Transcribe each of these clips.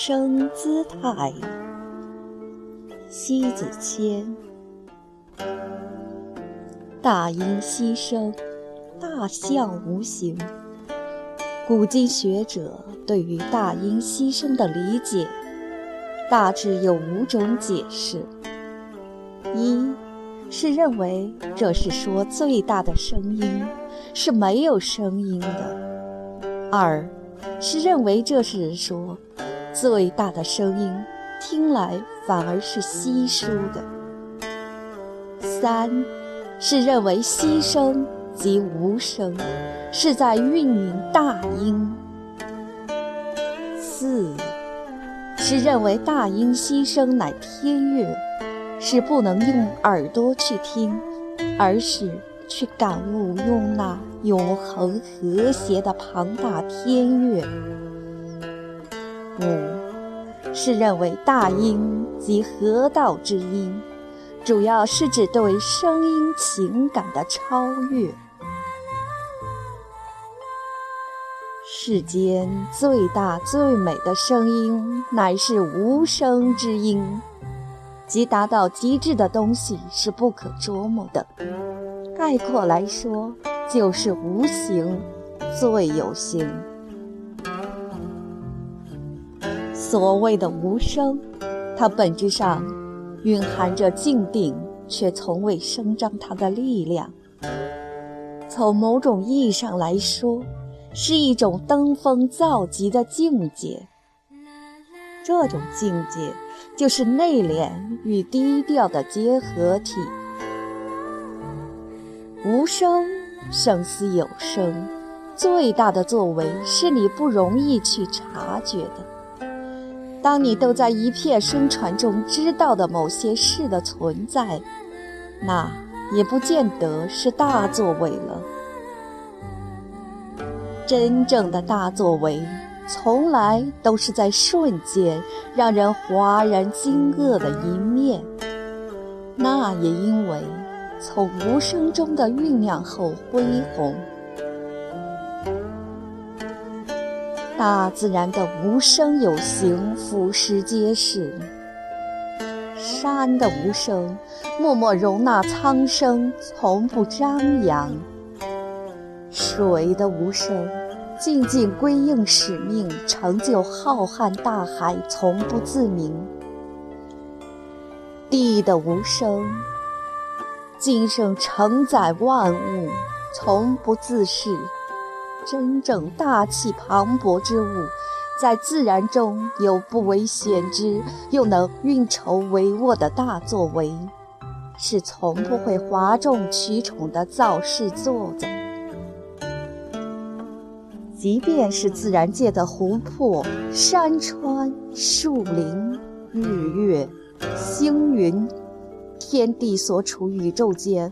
声姿态。西子谦，大音希声，大象无形。古今学者对于大音希声的理解，大致有五种解释：一是认为这是说最大的声音是没有声音的；二是认为这是说最大的声音。听来反而是稀疏的。三是认为息声即无声，是在运营大音。四是认为大音希声乃天乐，是不能用耳朵去听，而是去感悟用那永恒和谐的庞大天乐。五。是认为大音即合道之音，主要是指对声音情感的超越。世间最大最美的声音，乃是无声之音，即达到极致的东西是不可捉摸的。概括来说，就是无形最有形。所谓的无声，它本质上蕴含着静定，却从未声张它的力量。从某种意义上来说，是一种登峰造极的境界。这种境界就是内敛与低调的结合体。无声胜似有声，最大的作为是你不容易去察觉的。当你都在一片声传中知道的某些事的存在，那也不见得是大作为了。真正的大作为，从来都是在瞬间让人哗然惊愕的一面。那也因为从无声中的酝酿后恢宏。大自然的无声有形，俯拾皆是；山的无声，默默容纳苍生，从不张扬；水的无声，静静归应使命，成就浩瀚大海，从不自鸣；地的无声，今生承载万物，从不自恃。真正大气磅礴之物，在自然中有不为显之，又能运筹帷幄的大作为，是从不会哗众取宠的造势作的。即便是自然界的湖泊、山川、树林、日月、星云，天地所处宇宙间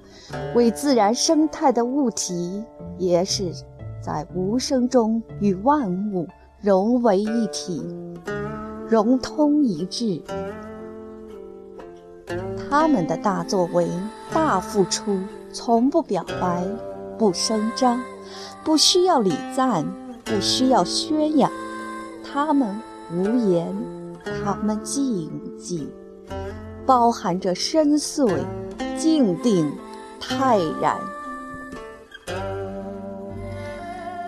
为自然生态的物体，也是。在无声中与万物融为一体，融通一致。他们的大作为、大付出，从不表白，不声张，不需要礼赞，不需要宣扬。他们无言，他们静寂，包含着深邃、静定、泰然。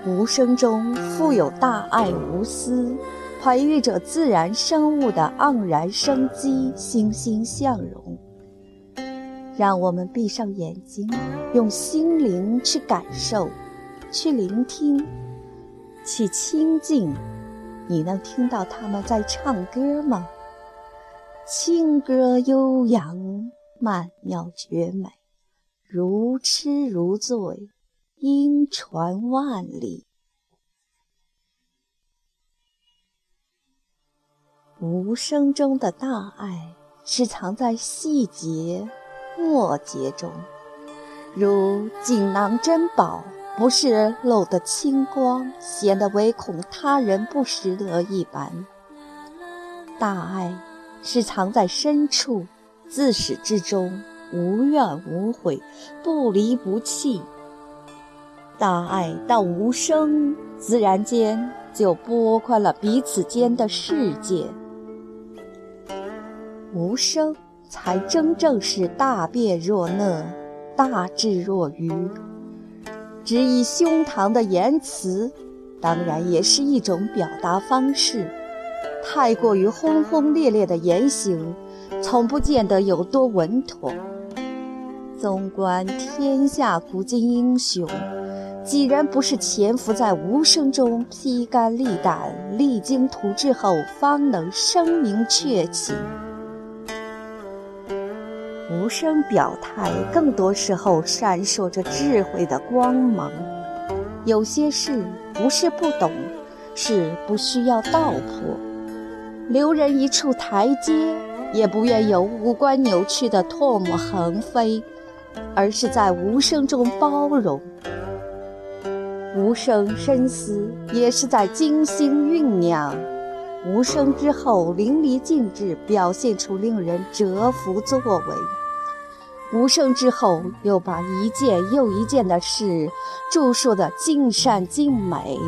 无声中富有大爱无私，培育着自然生物的盎然生机，欣欣向荣。让我们闭上眼睛，用心灵去感受，去聆听，去亲近。你能听到他们在唱歌吗？清歌悠扬，曼妙绝美，如痴如醉。音传万里，无声中的大爱是藏在细节末节中，如锦囊珍宝，不是露得清光，显得唯恐他人不识得一般。大爱是藏在深处，自始至终无怨无悔，不离不弃。大爱到无声，自然间就拨宽了彼此间的世界。无声，才真正是大辩若讷，大智若愚。直以胸膛的言辞，当然也是一种表达方式。太过于轰轰烈烈的言行，从不见得有多稳妥。纵观天下古今英雄，几人不是潜伏在无声中披肝沥胆、励精图治后，方能声名鹊起？无声表态，更多时候闪烁着智慧的光芒。有些事不是不懂，是不需要道破。留人一处台阶，也不愿有五官扭曲的唾沫横飞，而是在无声中包容。无声深思，也是在精心酝酿。无声之后，淋漓尽致表现出令人折服作为。无声之后，又把一件又一件的事著述的尽善尽美。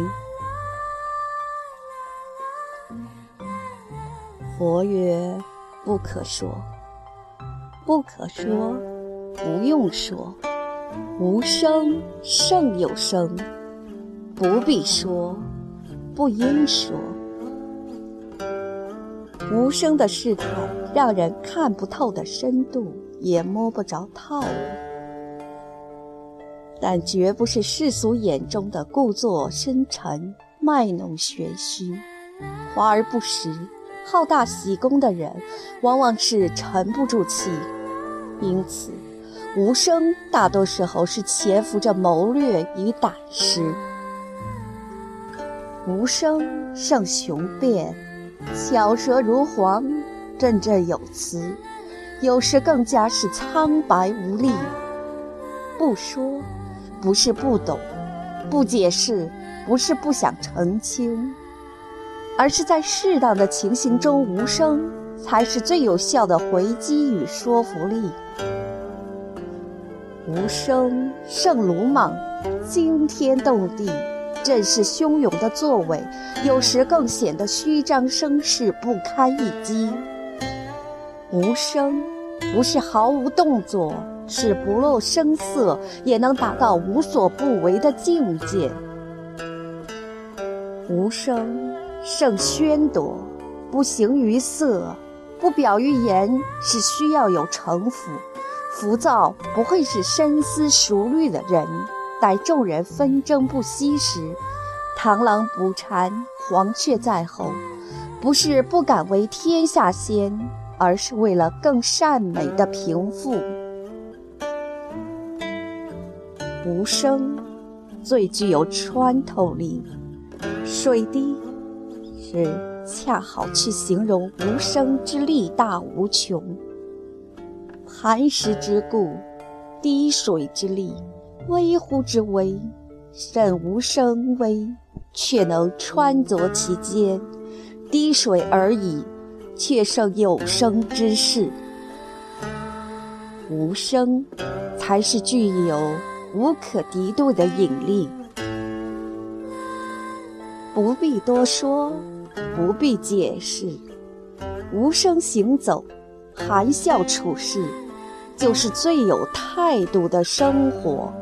佛曰：不可说，不可说，不用说。无声胜有声，不必说，不应说。无声的事态，让人看不透的深度。也摸不着套路，但绝不是世俗眼中的故作深沉、卖弄玄虚、华而不实、好大喜功的人，往往是沉不住气。因此，无声大多时候是潜伏着谋略与胆识。无声胜雄辩，巧舌如簧，振振有词。有时更加是苍白无力。不说，不是不懂；不解释，不是不想澄清，而是在适当的情形中无声，才是最有效的回击与说服力。无声胜鲁莽，惊天动地，阵势汹涌的作为，有时更显得虚张声势，不堪一击。无声，不是毫无动作，是不露声色也能达到无所不为的境界。无声胜喧夺，不形于色，不表于言，是需要有城府。浮躁不会是深思熟虑的人。待众人纷争不息时，螳螂捕蝉，黄雀在后，不是不敢为天下先。而是为了更善美的平复。无声最具有穿透力，水滴是恰好去形容无声之力大无穷。磐石之固，滴水之力，微乎之微，甚无声微，却能穿凿其间。滴水而已。却胜有声之事，无声才是具有无可敌对的引力。不必多说，不必解释，无声行走，含笑处事，就是最有态度的生活。